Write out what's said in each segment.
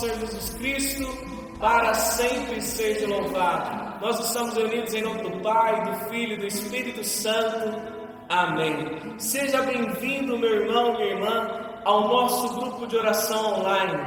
Senhor Jesus Cristo, para sempre seja louvado. Nós estamos reunidos em nome do Pai, do Filho e do Espírito Santo. Amém. Seja bem-vindo, meu irmão, minha irmã, ao nosso grupo de oração online.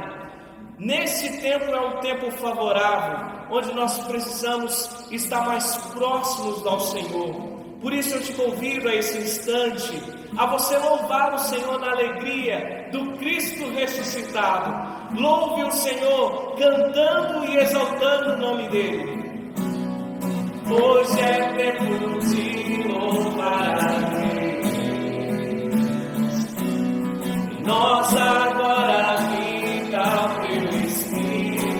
Nesse tempo é um tempo favorável, onde nós precisamos estar mais próximos ao Senhor. Por isso eu te convido a esse instante a você louvar o Senhor na alegria do Cristo ressuscitado. Louve o Senhor cantando e exaltando o nome dele. Hoje é tempo de louvar a Deus. Nós agora viva pelo Espírito.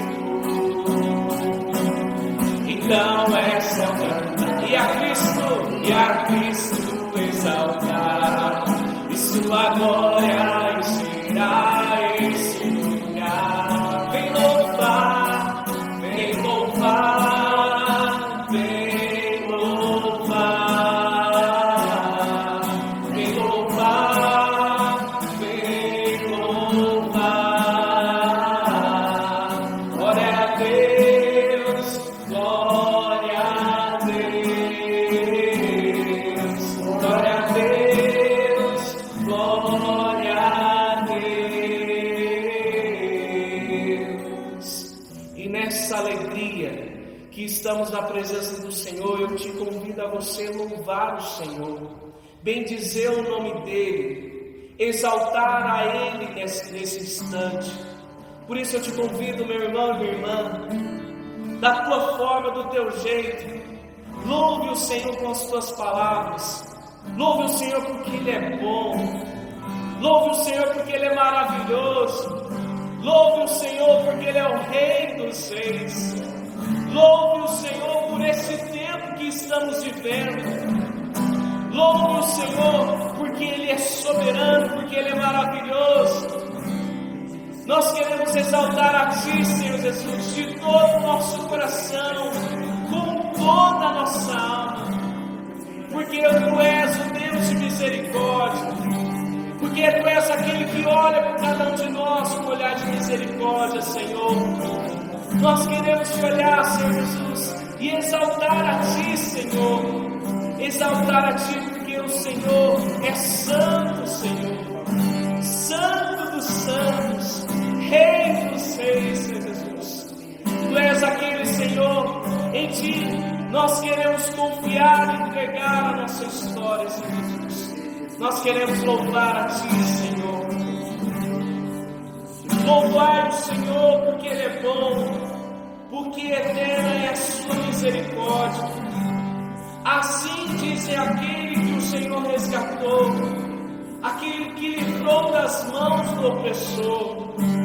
Então é só cantar. E a E sua Por isso eu te convido, meu irmão e minha irmã, da tua forma, do teu jeito, louve o Senhor com as tuas palavras, louve o Senhor porque Ele é bom, louve o Senhor porque Ele é maravilhoso, louve o Senhor porque Ele é o Rei dos Reis, louve o Senhor por esse tempo que estamos vivendo. Louve o Senhor porque Ele é soberano, porque Ele é maravilhoso. Nós queremos exaltar a Ti, Senhor Jesus, de todo o nosso coração, com toda a nossa alma, porque Tu és o Deus de misericórdia, porque Tu és aquele que olha por cada um de nós com olhar de misericórdia, Senhor. Nós queremos te olhar, Senhor Jesus, e exaltar a Ti, Senhor, exaltar a Ti, porque o Senhor é santo, Senhor, santo dos santos, Rei dos Senhor Jesus. Tu és aquele Senhor, em Ti nós queremos confiar e entregar a nossa história, Senhor Jesus. Nós queremos louvar a Ti, Senhor. Louvar o Senhor porque Ele é bom, porque eterna é a Sua misericórdia. Assim dizem aquele que o Senhor resgatou, aquele que livrou das mãos do opressor.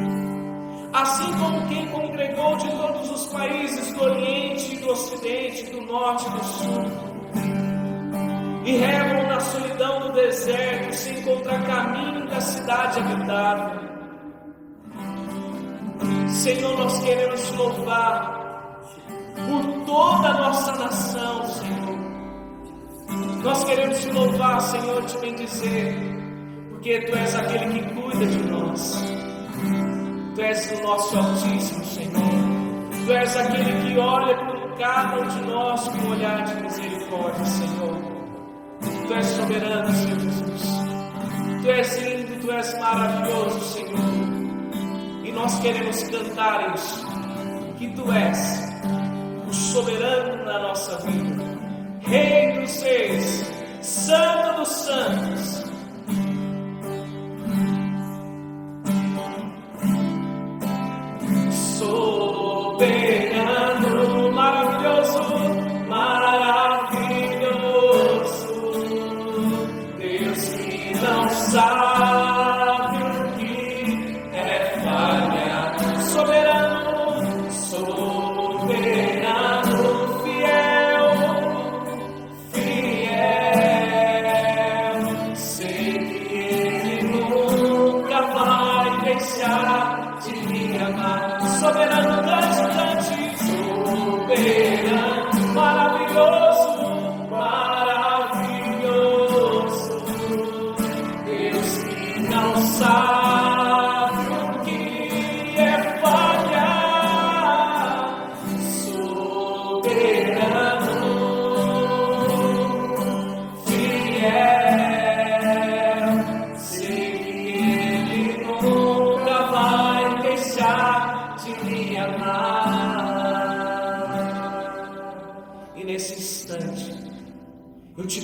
Assim como quem congregou de todos os países do Oriente, do Ocidente, do Norte e do Sul, e revam na solidão do deserto, se encontrar caminho da cidade habitável. Senhor, nós queremos te louvar por toda a nossa nação, Senhor. Nós queremos te louvar, Senhor, te bendizer, porque Tu és aquele que cuida de nós. Tu és o nosso Altíssimo, Senhor. Tu és aquele que olha por cada um de nós com um olhar de misericórdia, Senhor. Tu és soberano, Senhor Jesus. Tu és lindo, Tu és maravilhoso, Senhor. E nós queremos cantar isso, que Tu és o soberano na nossa vida, Rei dos Reis, Santo dos Santos.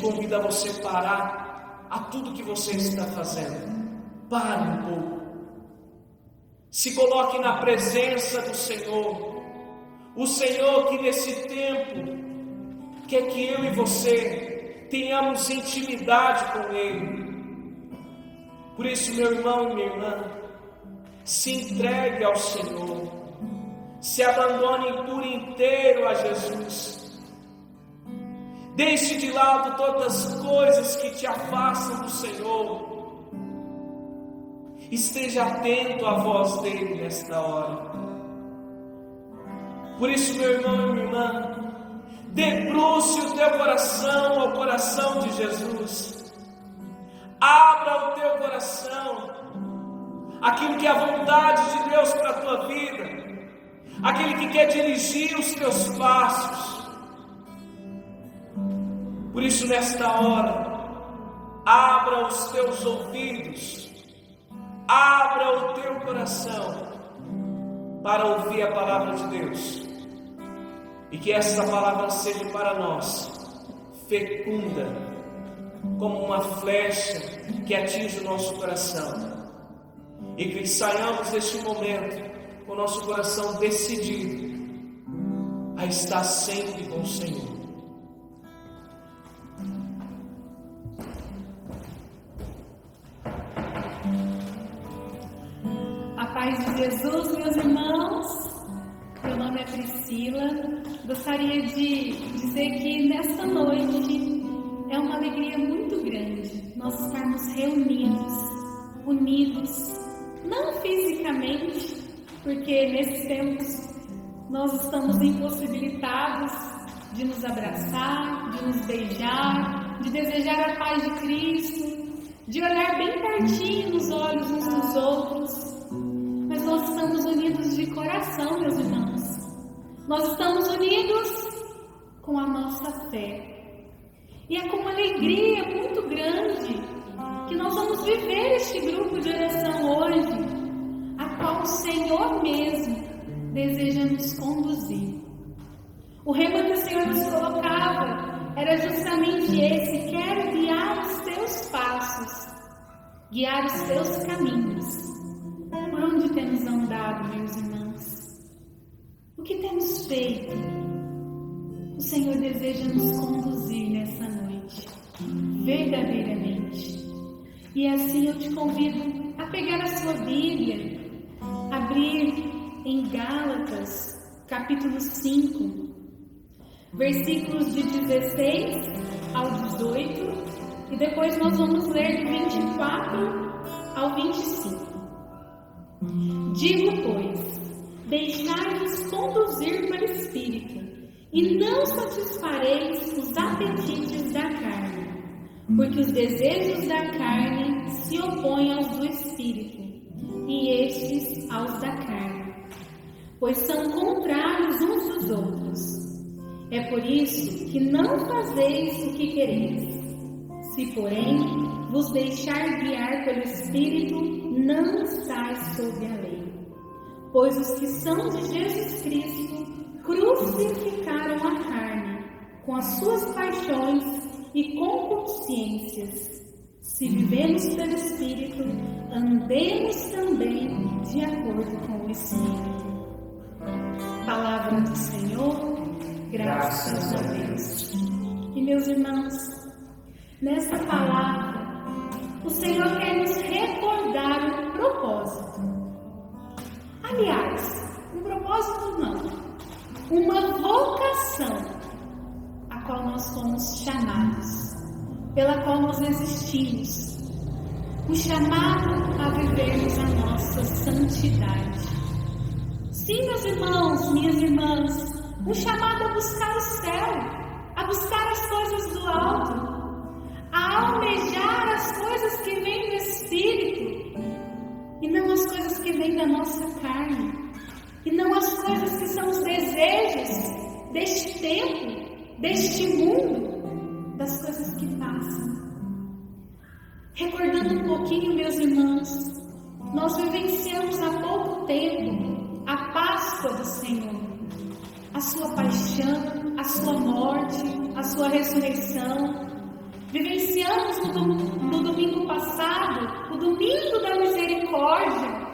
Convida você parar a tudo que você está fazendo. Pare um pouco. Se coloque na presença do Senhor. O Senhor que nesse tempo quer que eu e você tenhamos intimidade com Ele. Por isso, meu irmão e minha irmã, se entregue ao Senhor, se abandone por inteiro a Jesus. Deixe de lado todas as coisas que te afastam do Senhor. Esteja atento à voz dele nesta hora. Por isso, meu irmão e minha irmã, debruce o teu coração ao coração de Jesus. Abra o teu coração, aquilo que é a vontade de Deus para a tua vida, aquele que quer dirigir os teus passos. Por isso, nesta hora, abra os teus ouvidos, abra o teu coração para ouvir a palavra de Deus. E que essa palavra seja para nós fecunda, como uma flecha que atinge o nosso coração. E que saiamos deste momento com o nosso coração decidido a estar sempre com o Senhor. Jesus, meus irmãos. Meu nome é Priscila. Gostaria de dizer que nesta noite é uma alegria muito grande nós estarmos reunidos, unidos, não fisicamente, porque nesses tempos nós estamos impossibilitados de nos abraçar, de nos beijar, de desejar a paz de Cristo, de olhar bem pertinho nos olhos uns dos outros nós estamos unidos de coração, meus irmãos. Nós estamos unidos com a nossa fé. E é com uma alegria muito grande que nós vamos viver este grupo de oração hoje, a qual o Senhor mesmo deseja nos conduzir. O rema que o Senhor nos colocava era justamente esse: quero guiar os teus passos, guiar os teus caminhos. Por onde temos andado, meus irmãos? O que temos feito? O Senhor deseja nos conduzir nessa noite, verdadeiramente. E assim eu te convido a pegar a sua Bíblia, abrir em Gálatas, capítulo 5, versículos de 16 ao 18, e depois nós vamos ler de 24 ao 25. Digo, pois, deixai-vos conduzir pelo Espírito, e não satisfareis os apetites da carne, porque os desejos da carne se opõem aos do Espírito, e estes aos da carne, pois são contrários uns dos outros. É por isso que não fazeis o que quereis. Se, porém, vos deixar guiar pelo Espírito, não estáis sob a lei. Pois os que são de Jesus Cristo crucificaram a carne com as suas paixões e concupiscências. Se vivemos pelo Espírito, andemos também de acordo com o Espírito. Palavra do Senhor, graças a Deus. E meus irmãos, nessa palavra, o Senhor quer nos recordar um propósito. Aliás, um propósito não, uma vocação a qual nós fomos chamados, pela qual nós existimos. O chamado a vivermos a nossa santidade. Sim, meus irmãos, minhas irmãs, um chamado a buscar o céu, a buscar as coisas do alto, a almejar as coisas que vêm do Espírito, vêm da nossa carne e não as coisas que são os desejos deste tempo, deste mundo, das coisas que passam. Recordando um pouquinho, meus irmãos, nós vivenciamos há pouco tempo a Páscoa do Senhor, a sua paixão, a sua morte, a sua ressurreição. Vivenciamos no, no o domingo da misericórdia,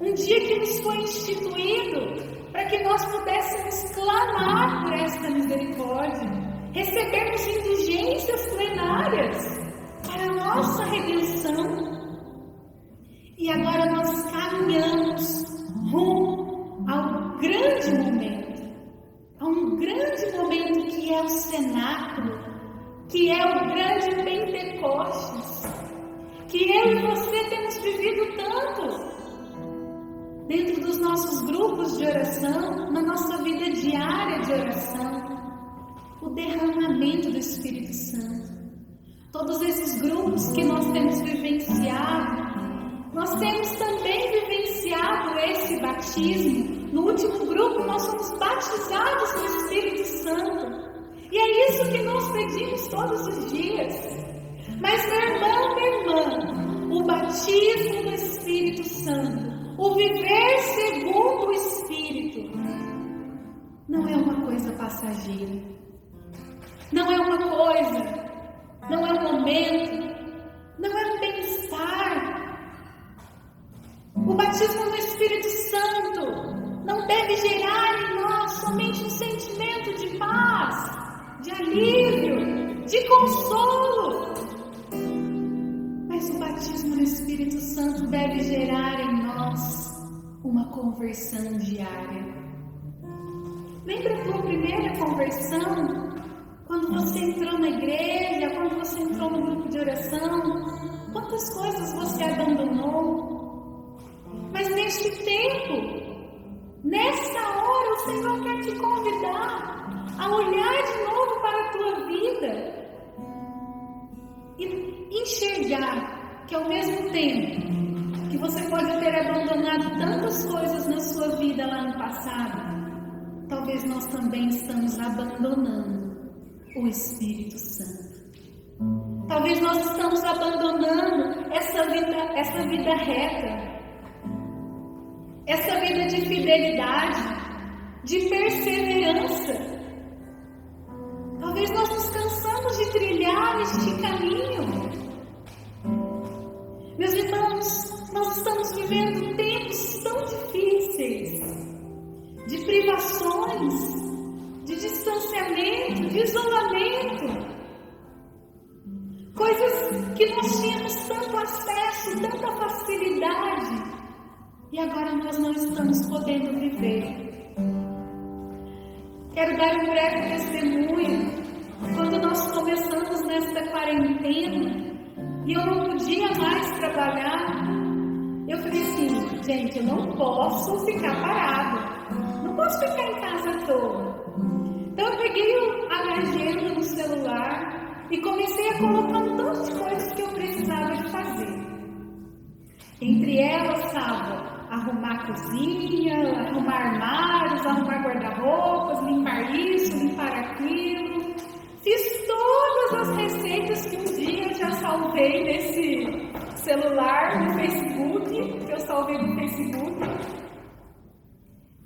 um dia que nos foi instituído para que nós pudéssemos clamar por esta misericórdia, recebermos indulgências plenárias para a nossa redenção. E agora nós caminhamos rumo ao grande momento, a um grande momento que é o cenáculo, que é o grande Pentecostes, que eu e você temos vivido tanto dentro dos nossos grupos de oração, na nossa vida diária de oração, o derramamento do Espírito Santo. Todos esses grupos que nós temos vivenciado, nós temos também vivenciado esse batismo. No último grupo, nós somos batizados no Espírito Santo. E é isso que nós pedimos todos os dias. Mas, meu irmão, minha irmã, o batismo do Espírito Santo o viver segundo o Espírito não é uma coisa passageira. Não é uma coisa, não é um momento, não é um bem-estar. O batismo no Espírito Santo não deve gerar em nós somente um sentimento de paz, de alívio, de consolo. Batismo no Espírito Santo deve gerar em nós uma conversão diária. Lembra a tua primeira conversão? Quando você entrou na igreja, quando você entrou no grupo de oração, quantas coisas você abandonou? Mas neste tempo, nessa hora, o Senhor quer te convidar a olhar de novo para a tua vida e enxergar que ao mesmo tempo que você pode ter abandonado tantas coisas na sua vida lá no passado, talvez nós também estamos abandonando o Espírito Santo. Talvez nós estamos abandonando essa vida, essa vida reta, essa vida de fidelidade, de perseverança. Talvez nós nos cansamos de trilhar este caminho. Nós estamos vivendo tempos tão difíceis, de privações, de distanciamento, de isolamento. Coisas que nós tínhamos tanto acesso, tanta facilidade, e agora nós não estamos podendo viver. Quero dar um breve testemunho. Quando nós começamos nesta quarentena e eu não podia mais trabalhar, eu falei assim, gente, eu não posso ficar parado. Não posso ficar em casa à toa. Então eu peguei a agenda no celular e comecei a colocar tanto de coisas que eu precisava de fazer. Entre elas estava arrumar a cozinha, arrumar armários, arrumar guarda-roupas, limpar isso, limpar aquilo. Fiz todas as receitas que um dia eu já salvei nesse celular, no Facebook, que eu salvei no Facebook.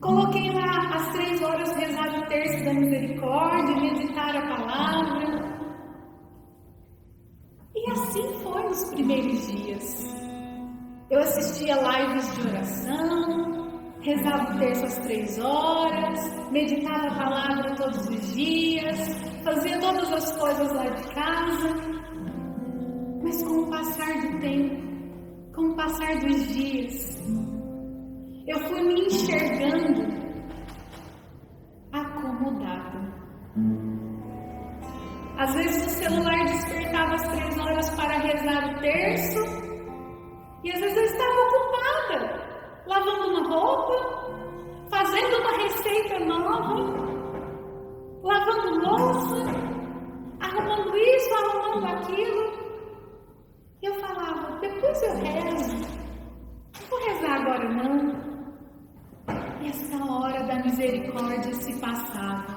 Coloquei lá às três horas rezar o terço da misericórdia, meditar a palavra. E assim foi nos primeiros dias. Eu assistia lives de oração, rezava o terço às três horas, meditava a palavra todos os dias, fazia todas as coisas lá de casa. Mas com o passar do tempo, com o passar dos dias, eu fui me enxergando acomodada. Às vezes o celular despertava às três horas para rezar o terço e às vezes eu estava ocupada, lavando uma roupa, fazendo uma receita nova, lavando louça, arrumando isso, arrumando aquilo. E eu falava, depois eu rezo. Não vou rezar agora misericórdia se passava.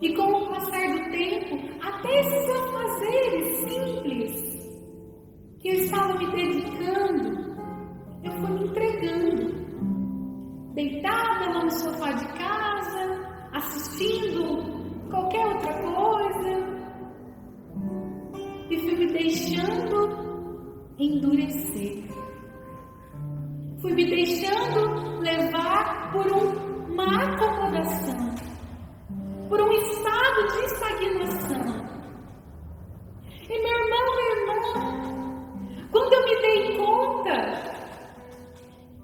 E com o passar do tempo, até esses afazeres simples que eu estava me dedicando, eu fui me entregando. Deitada lá no sofá de casa, assistindo qualquer outra coisa, e fui me deixando endurecer. Fui me deixando levar por uma acomodação, por um estado de estagnação. E meu irmão, minha irmã, quando eu me dei conta,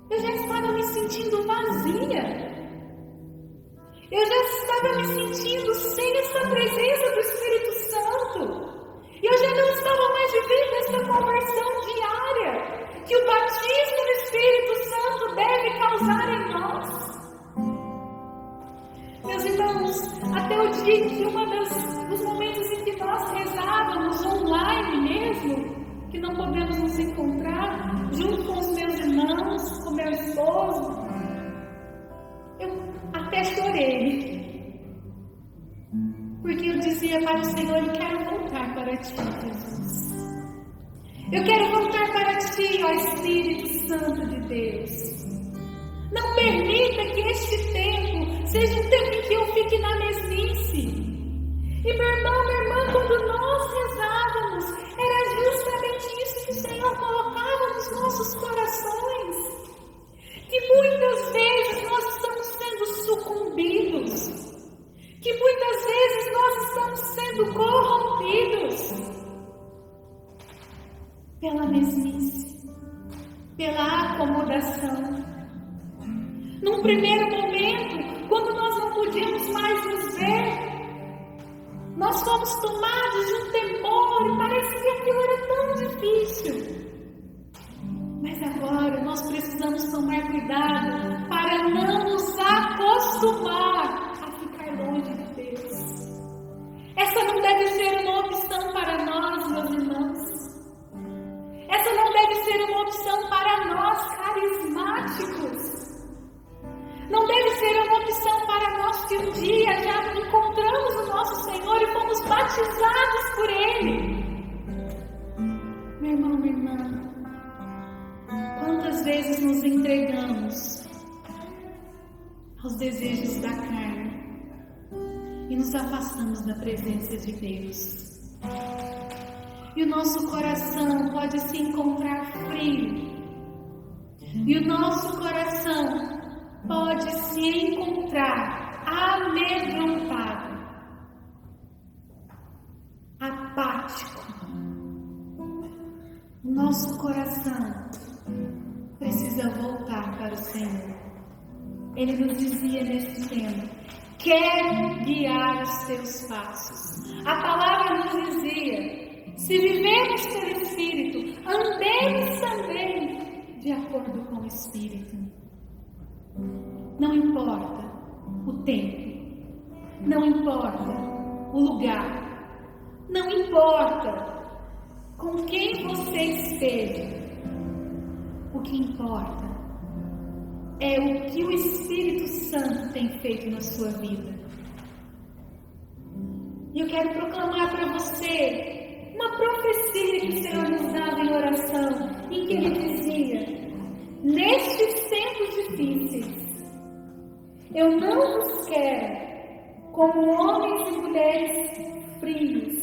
eu já estava me sentindo vazia. Eu já estava me sentindo sem essa presença do Espírito podemos nos encontrar, junto com os meus irmãos, com meu esposo, eu até chorei. Porque eu dizia para o Senhor, eu quero voltar para ti, Jesus. Eu quero voltar para ti, ó Espírito Santo de Deus. Não permita que este tempo seja um tempo em que eu fique na mesmice. E meu irmão, minha irmã, quando nós rezávamos, isso que o Senhor colocava nos nossos corações. Que muitas vezes nós estamos sendo sucumbidos que muitas vezes nós estamos sendo corrompidos pela mesmice, pela acomodação. Num primeiro momento, quando nós não podíamos mais nos ver, nós fomos tomados de um temor e parecia que aquilo era tão difícil. Mas agora nós precisamos tomar cuidado para não nos acostumar longe de Deus. Essa não deve ser uma opção para nós, meus irmãos. Essa não deve ser uma opção para nós carismáticos. Não deve ser para nós que um dia já encontramos o nosso Senhor e fomos batizados por Ele. Meu irmão, minha irmã, quantas vezes nos entregamos aos desejos da carne? e nos afastamos da presença de Deus. E o nosso coração pode se encontrar frio. E o nosso coração pode se encontrar amedrontado, apático. Nosso coração precisa voltar para o Senhor. Ele nos dizia nesse tempo quer guiar os teus passos. A palavra nos dizia: se vivemos pelo Espírito, andemos também de acordo com o Espírito. Não importa o tempo, não importa o lugar, não importa com quem você esteja, o que importa é o que o Espírito Santo tem feito na sua vida. E eu quero proclamar para você uma profecia que nos dava em oração, em que ele dizia: difíceis, eu não vos quero como homens e mulheres frios,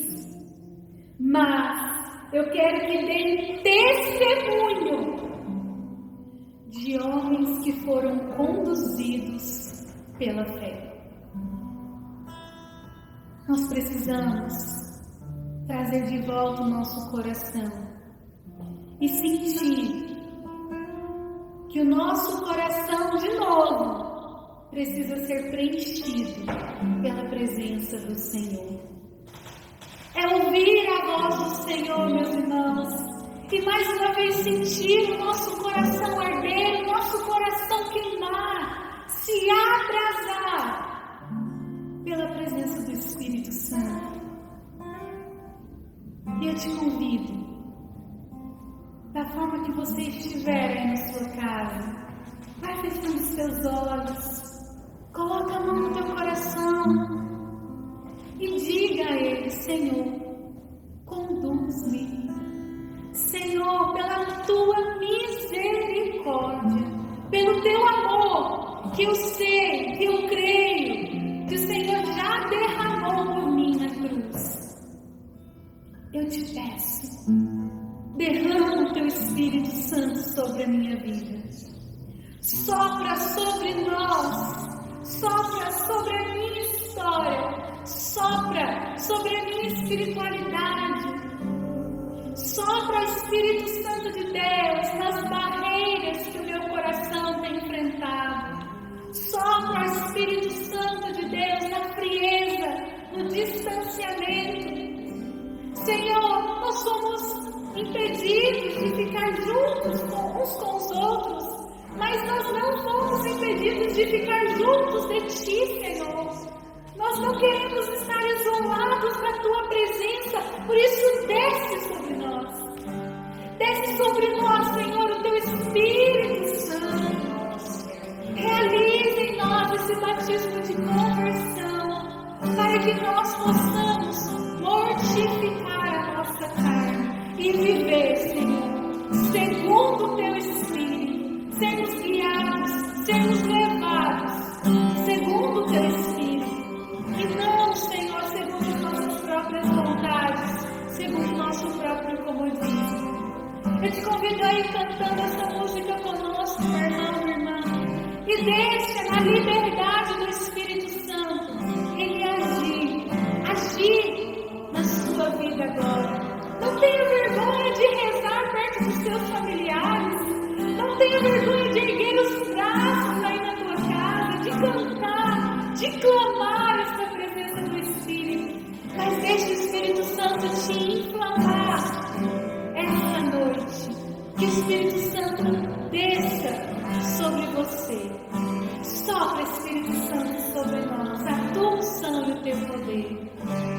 mas eu quero que deem testemunho de homens que foram conduzidos pela fé. Nós precisamos trazer de volta o nosso coração e sentir que o nosso coração, de novo, precisa ser preenchido pela presença do Senhor. É ouvir a voz do Senhor, meus irmãos, e mais uma vez sentir o nosso coração arder, o nosso coração queimar, se abrasar pela presença do Espírito Santo. E eu te convido, da forma que você estiver aí na sua casa. Vai fechando os seus olhos. Coloca a mão no teu coração. Que o Espírito Santo desça sobre você. Sopra, Espírito Santo, sobre nós. A tua unção e o teu poder.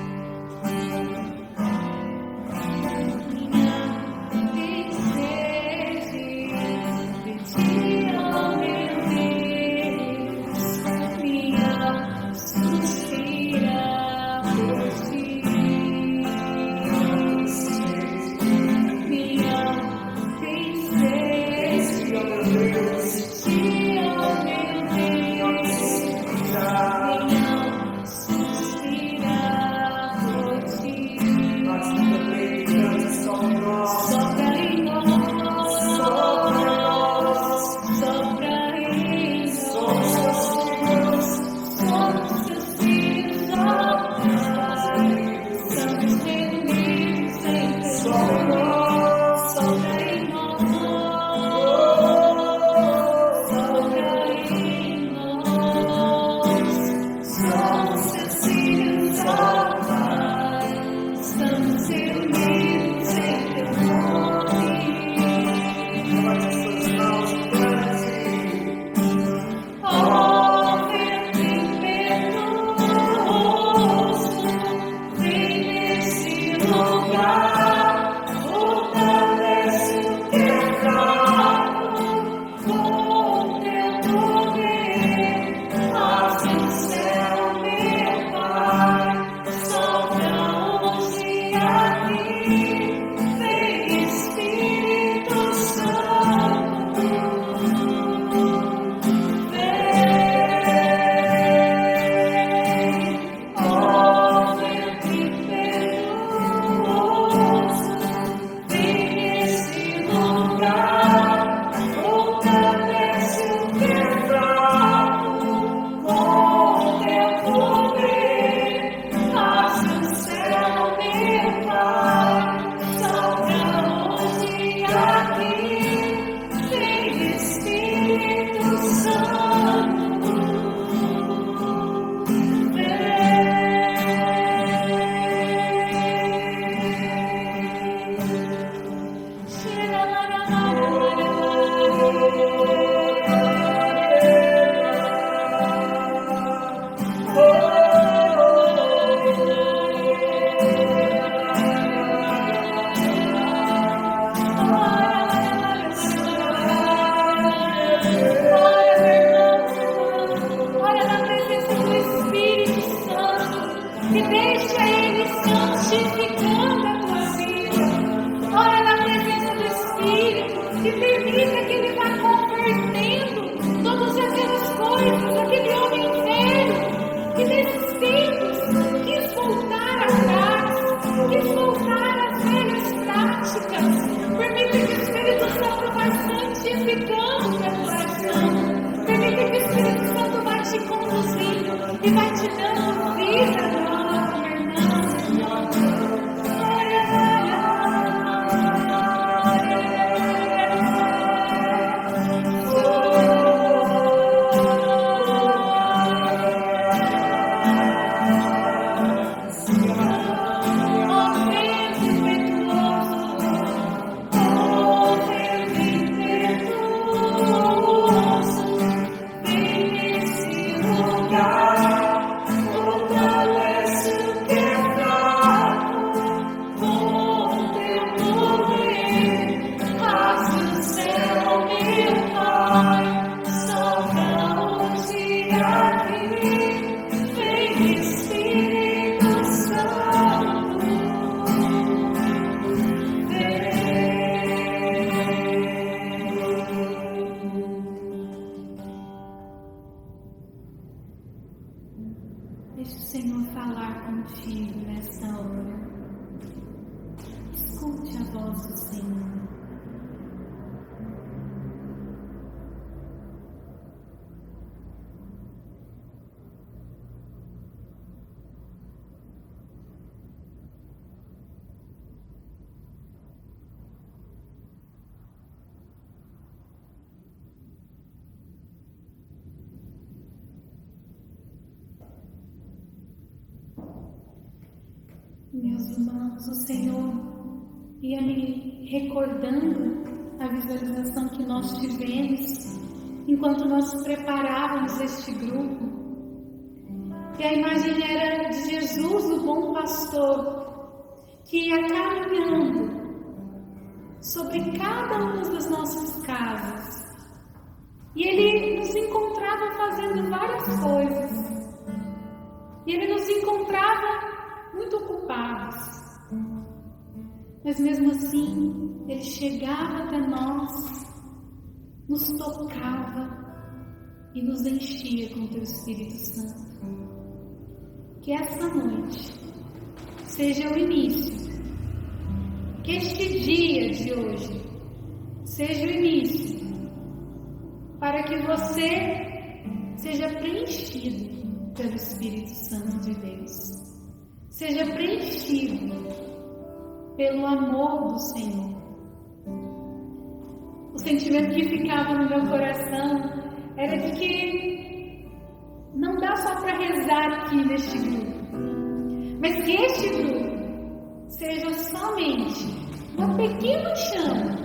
Santificando teu coração. Permita que o Espírito Santo vai te conduzindo e vai te dando Meus irmãos, o Senhor ia me recordando a visualização que nós tivemos enquanto nós preparávamos este grupo. E a imagem era de Jesus, o bom pastor, que ia caminhando sobre cada uma das nossas casas. E ele nos encontrava fazendo várias coisas. E ele nos encontrava muito ocupados. Mas mesmo assim, Ele chegava até nós, nos tocava e nos enchia com o Teu Espírito Santo. Que essa noite seja o início, que este dia de hoje seja o início, para que você seja preenchido pelo Espírito Santo de Deus seja preenchido pelo amor do Senhor. O sentimento que ficava no meu coração era de que não dá só para rezar aqui neste grupo, mas que este grupo seja somente uma pequena chama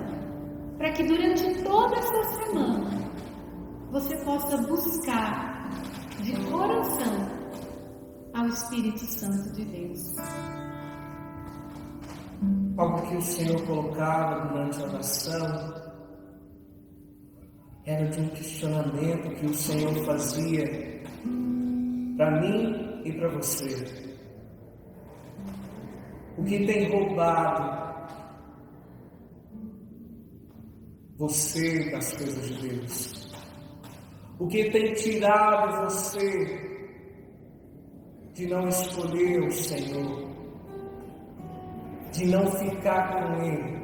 para que durante toda essa semana você possa buscar de coração ao Espírito Santo de Deus. Algo que o Senhor colocava durante a oração era de um questionamento que o Senhor fazia para mim e para você. O que tem roubado você das coisas de Deus? O que tem tirado você de não escolher o Senhor, de não ficar com Ele.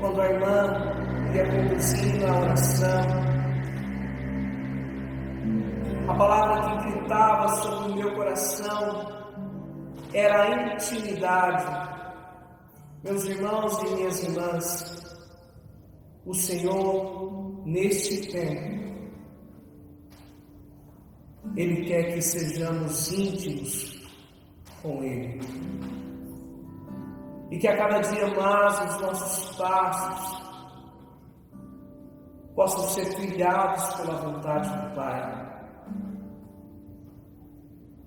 Quando a irmã ia conduzindo a oração, a palavra que gritava sobre o meu coração era a intimidade. Meus irmãos e minhas irmãs, o Senhor, neste tempo, ele quer que sejamos íntimos com Ele. E que a cada dia mais os nossos passos possam ser trilhados pela vontade do Pai.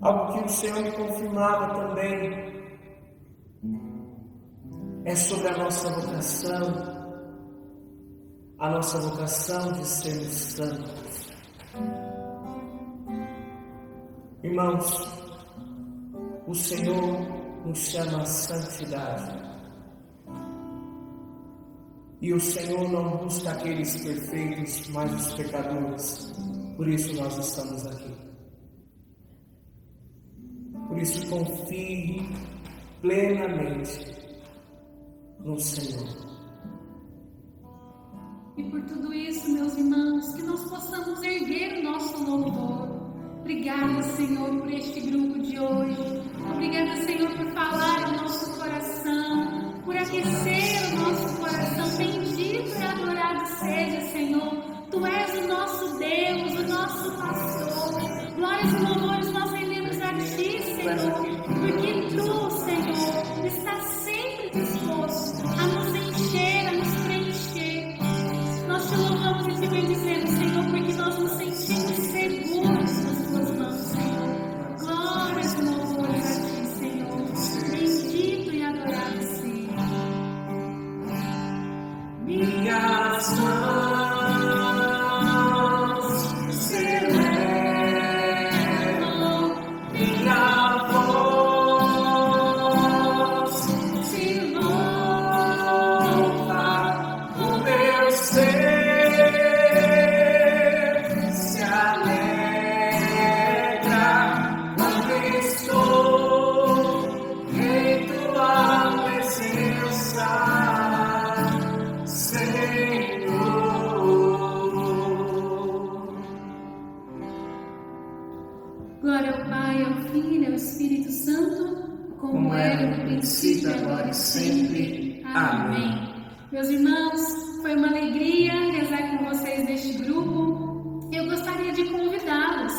Algo que o Senhor me confirmava também é sobre a nossa vocação, a nossa vocação de sermos santos. Irmãos, o Senhor nos chama santidade. E o Senhor não busca aqueles perfeitos, mas os pecadores. Por isso nós estamos aqui. Por isso confie plenamente no Senhor. por tudo isso, meus irmãos, que nós possamos erguer o nosso louvor. Obrigada, Senhor, por este grupo de hoje. Obrigada, Senhor, por falar no nosso coração, por aquecer o nosso coração. Bendito e adorado seja, Senhor. Tu és o nosso Deus, o nosso era no princípio, agora e sempre. Amém. Meus irmãos, foi uma alegria rezar com vocês neste grupo. Eu gostaria de convidá-los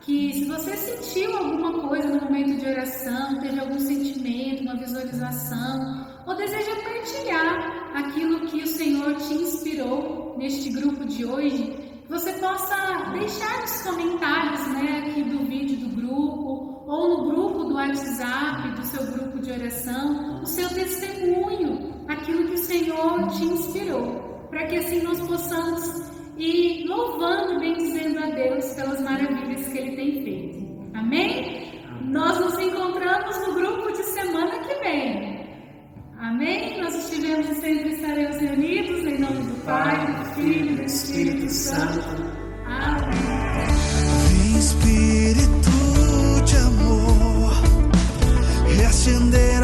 que, se você sentiu alguma coisa no momento de oração, teve algum sentimento, uma visualização, ou deseja partilhar aquilo que o Senhor te inspirou neste grupo de hoje, você possa deixar nos comentários né, aqui do vídeo do grupo ou no grupo do WhatsApp do seu grupo de oração o seu testemunho, aquilo que o Senhor te inspirou, para que assim nós possamos ir louvando e bendizendo a Deus pelas maravilhas que Ele tem feito. Amém? Nós nos encontramos no grupo de semana que vem. Amém? Nós estivemos e sempre estaremos reunidos em nome do Pai, do Filho e do Espírito Santo. Amém. Espírito mention there.